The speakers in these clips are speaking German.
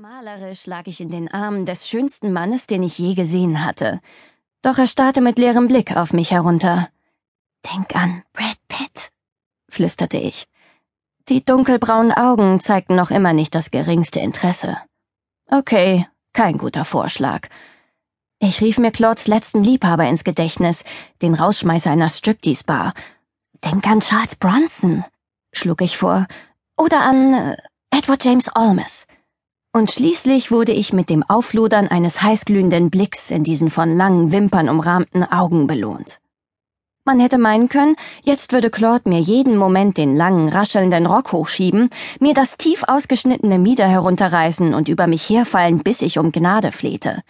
Malerisch lag ich in den Armen des schönsten Mannes, den ich je gesehen hatte. Doch er starrte mit leerem Blick auf mich herunter. Denk an Brad Pitt, flüsterte ich. Die dunkelbraunen Augen zeigten noch immer nicht das geringste Interesse. Okay, kein guter Vorschlag. Ich rief mir Claudes letzten Liebhaber ins Gedächtnis, den Rausschmeißer einer Striptease-Bar. Denk an Charles Bronson, schlug ich vor. Oder an äh, Edward James Olmes. Und schließlich wurde ich mit dem Auflodern eines heißglühenden Blicks in diesen von langen Wimpern umrahmten Augen belohnt. Man hätte meinen können, jetzt würde Claude mir jeden Moment den langen, raschelnden Rock hochschieben, mir das tief ausgeschnittene Mieder herunterreißen und über mich herfallen, bis ich um Gnade flehte.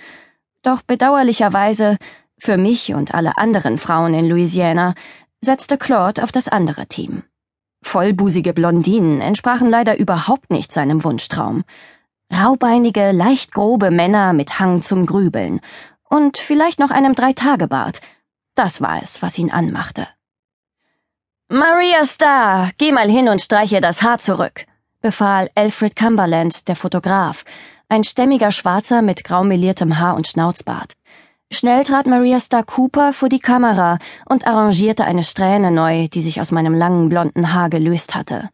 Doch bedauerlicherweise, für mich und alle anderen Frauen in Louisiana, setzte Claude auf das andere Team. Vollbusige Blondinen entsprachen leider überhaupt nicht seinem Wunschtraum. Raubeinige, leicht grobe Männer mit Hang zum Grübeln und vielleicht noch einem Dreitagebart. Das war es, was ihn anmachte. Maria Starr, geh mal hin und streiche das Haar zurück, befahl Alfred Cumberland, der Fotograf, ein stämmiger Schwarzer mit graumeliertem Haar und Schnauzbart. Schnell trat Maria Starr Cooper vor die Kamera und arrangierte eine Strähne neu, die sich aus meinem langen blonden Haar gelöst hatte.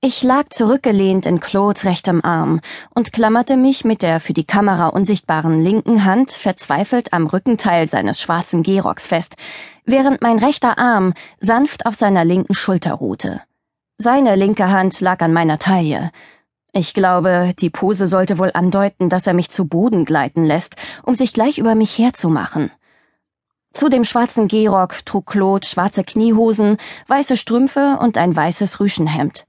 Ich lag zurückgelehnt in Claudes rechtem Arm und klammerte mich mit der für die Kamera unsichtbaren linken Hand verzweifelt am Rückenteil seines schwarzen Gehrocks fest, während mein rechter Arm sanft auf seiner linken Schulter ruhte. Seine linke Hand lag an meiner Taille. Ich glaube, die Pose sollte wohl andeuten, dass er mich zu Boden gleiten lässt, um sich gleich über mich herzumachen. Zu dem schwarzen Gehrock trug Claude schwarze Kniehosen, weiße Strümpfe und ein weißes Rüschenhemd.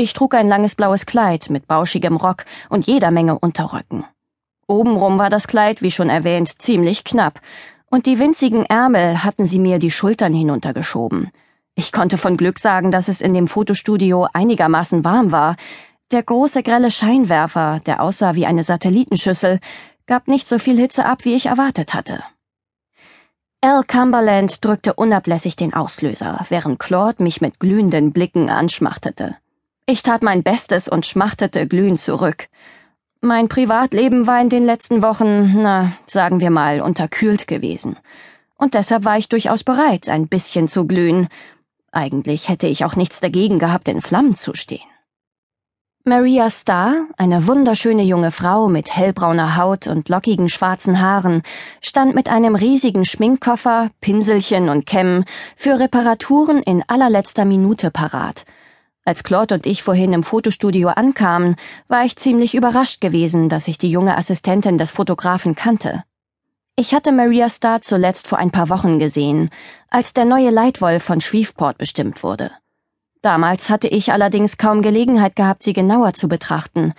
Ich trug ein langes blaues Kleid mit bauschigem Rock und jeder Menge Unterröcken. Obenrum war das Kleid, wie schon erwähnt, ziemlich knapp, und die winzigen Ärmel hatten sie mir die Schultern hinuntergeschoben. Ich konnte von Glück sagen, dass es in dem Fotostudio einigermaßen warm war. Der große grelle Scheinwerfer, der aussah wie eine Satellitenschüssel, gab nicht so viel Hitze ab, wie ich erwartet hatte. Al Cumberland drückte unablässig den Auslöser, während Claude mich mit glühenden Blicken anschmachtete. Ich tat mein Bestes und schmachtete glühend zurück. Mein Privatleben war in den letzten Wochen, na, sagen wir mal, unterkühlt gewesen. Und deshalb war ich durchaus bereit, ein bisschen zu glühen. Eigentlich hätte ich auch nichts dagegen gehabt, in Flammen zu stehen. Maria Starr, eine wunderschöne junge Frau mit hellbrauner Haut und lockigen schwarzen Haaren, stand mit einem riesigen Schminkkoffer, Pinselchen und Kämmen für Reparaturen in allerletzter Minute parat – als Claude und ich vorhin im Fotostudio ankamen, war ich ziemlich überrascht gewesen, dass ich die junge Assistentin des Fotografen kannte. Ich hatte Maria Starr zuletzt vor ein paar Wochen gesehen, als der neue Leitwolf von Shreveport bestimmt wurde. Damals hatte ich allerdings kaum Gelegenheit gehabt, sie genauer zu betrachten,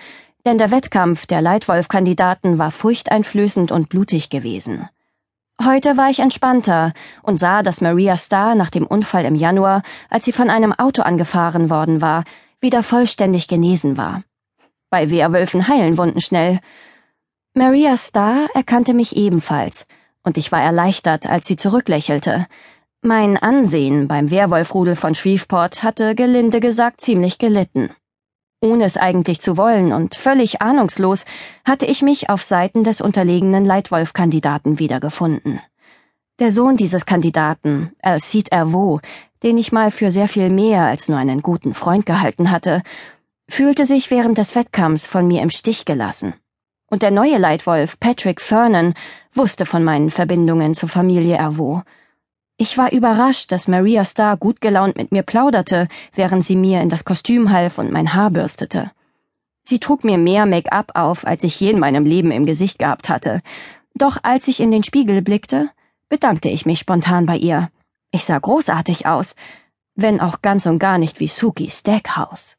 denn der Wettkampf der Leitwolf-Kandidaten war furchteinflößend und blutig gewesen. Heute war ich entspannter und sah, dass Maria Starr nach dem Unfall im Januar, als sie von einem Auto angefahren worden war, wieder vollständig genesen war. Bei Wehrwölfen heilen Wunden schnell. Maria Starr erkannte mich ebenfalls, und ich war erleichtert, als sie zurücklächelte. Mein Ansehen beim Werwolfrudel von Shreveport hatte gelinde gesagt ziemlich gelitten. Ohne es eigentlich zu wollen und völlig ahnungslos hatte ich mich auf Seiten des unterlegenen Leitwolf-Kandidaten wiedergefunden. Der Sohn dieses Kandidaten, Alcide Ervaux, den ich mal für sehr viel mehr als nur einen guten Freund gehalten hatte, fühlte sich während des Wettkampfs von mir im Stich gelassen. Und der neue Leitwolf, Patrick Fernan, wusste von meinen Verbindungen zur Familie Ervaux. Ich war überrascht, dass Maria Starr gut gelaunt mit mir plauderte, während sie mir in das Kostüm half und mein Haar bürstete. Sie trug mir mehr Make-up auf, als ich je in meinem Leben im Gesicht gehabt hatte. Doch als ich in den Spiegel blickte, bedankte ich mich spontan bei ihr. Ich sah großartig aus, wenn auch ganz und gar nicht wie Suki Stackhouse.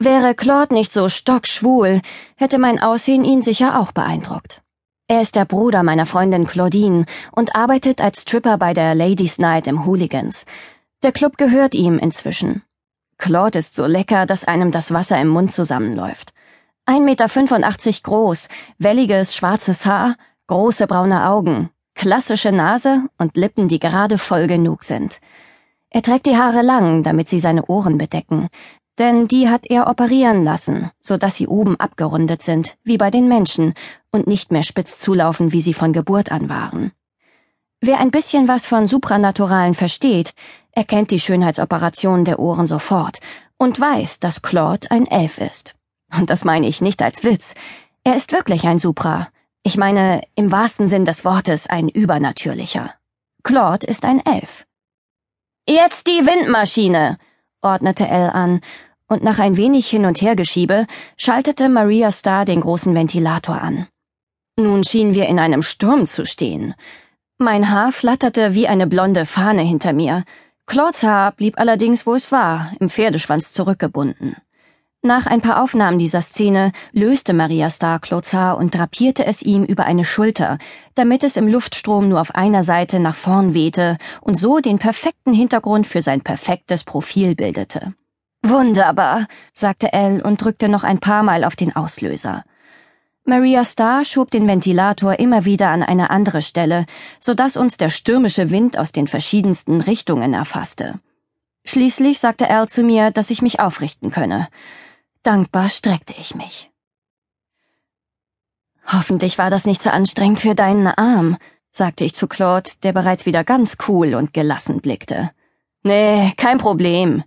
Wäre Claude nicht so stockschwul, hätte mein Aussehen ihn sicher auch beeindruckt. Er ist der Bruder meiner Freundin Claudine und arbeitet als Stripper bei der Ladies Night im Hooligans. Der Club gehört ihm inzwischen. Claude ist so lecker, dass einem das Wasser im Mund zusammenläuft. 1,85 Meter groß, welliges schwarzes Haar, große braune Augen, klassische Nase und Lippen, die gerade voll genug sind. Er trägt die Haare lang, damit sie seine Ohren bedecken. Denn die hat er operieren lassen, so dass sie oben abgerundet sind, wie bei den Menschen, und nicht mehr spitz zulaufen, wie sie von Geburt an waren. Wer ein bisschen was von Supranaturalen versteht, erkennt die Schönheitsoperation der Ohren sofort und weiß, dass Claude ein Elf ist. Und das meine ich nicht als Witz. Er ist wirklich ein Supra. Ich meine, im wahrsten Sinn des Wortes ein übernatürlicher. Claude ist ein Elf. Jetzt die Windmaschine, ordnete Elle an, und nach ein wenig Hin- und Hergeschiebe schaltete Maria Starr den großen Ventilator an. Nun schienen wir in einem Sturm zu stehen. Mein Haar flatterte wie eine blonde Fahne hinter mir. Claudes Haar blieb allerdings, wo es war, im Pferdeschwanz zurückgebunden. Nach ein paar Aufnahmen dieser Szene löste Maria Starr Claudes Haar und drapierte es ihm über eine Schulter, damit es im Luftstrom nur auf einer Seite nach vorn wehte und so den perfekten Hintergrund für sein perfektes Profil bildete. Wunderbar, sagte Elle und drückte noch ein paar Mal auf den Auslöser. Maria Starr schob den Ventilator immer wieder an eine andere Stelle, so dass uns der stürmische Wind aus den verschiedensten Richtungen erfasste. Schließlich sagte Al zu mir, dass ich mich aufrichten könne. Dankbar streckte ich mich. Hoffentlich war das nicht so anstrengend für deinen Arm, sagte ich zu Claude, der bereits wieder ganz cool und gelassen blickte. Nee, kein Problem.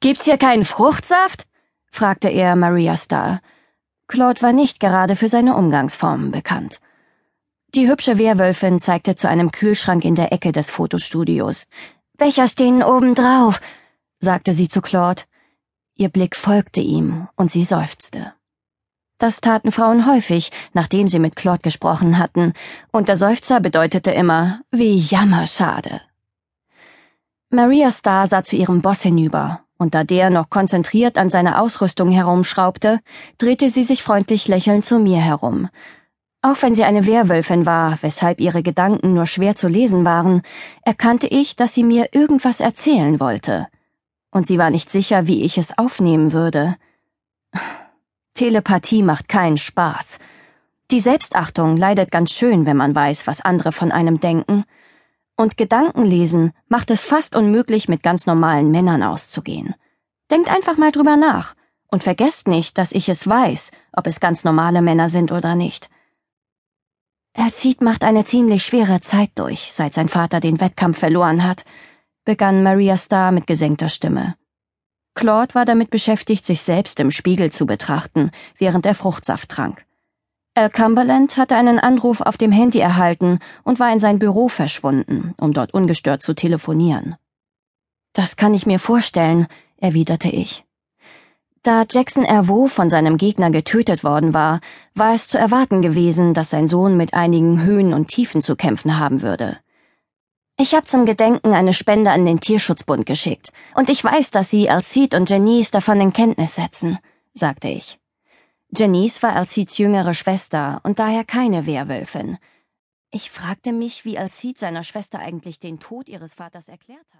Gibt's hier keinen Fruchtsaft? fragte er Maria Starr. Claude war nicht gerade für seine Umgangsformen bekannt. Die hübsche Werwölfin zeigte zu einem Kühlschrank in der Ecke des Fotostudios. Becher stehen oben drauf, sagte sie zu Claude. Ihr Blick folgte ihm, und sie seufzte. Das taten Frauen häufig, nachdem sie mit Claude gesprochen hatten, und der Seufzer bedeutete immer, wie jammerschade. Maria Starr sah zu ihrem Boss hinüber und da der noch konzentriert an seiner Ausrüstung herumschraubte, drehte sie sich freundlich lächelnd zu mir herum. Auch wenn sie eine Werwölfin war, weshalb ihre Gedanken nur schwer zu lesen waren, erkannte ich, dass sie mir irgendwas erzählen wollte. Und sie war nicht sicher, wie ich es aufnehmen würde. Telepathie macht keinen Spaß. Die Selbstachtung leidet ganz schön, wenn man weiß, was andere von einem denken. Und Gedankenlesen macht es fast unmöglich, mit ganz normalen Männern auszugehen. Denkt einfach mal drüber nach und vergesst nicht, dass ich es weiß, ob es ganz normale Männer sind oder nicht. Ersid macht eine ziemlich schwere Zeit durch, seit sein Vater den Wettkampf verloren hat, begann Maria Starr mit gesenkter Stimme. Claude war damit beschäftigt, sich selbst im Spiegel zu betrachten, während er Fruchtsaft trank. Al Cumberland hatte einen Anruf auf dem Handy erhalten und war in sein Büro verschwunden, um dort ungestört zu telefonieren. Das kann ich mir vorstellen, erwiderte ich. Da Jackson Erwo von seinem Gegner getötet worden war, war es zu erwarten gewesen, dass sein Sohn mit einigen Höhen und Tiefen zu kämpfen haben würde. Ich habe zum Gedenken eine Spende an den Tierschutzbund geschickt, und ich weiß, dass Sie Alcide und Janice davon in Kenntnis setzen, sagte ich. Janice war Alcides jüngere Schwester und daher keine Werwölfin. Ich fragte mich, wie Alcide seiner Schwester eigentlich den Tod ihres Vaters erklärt hat.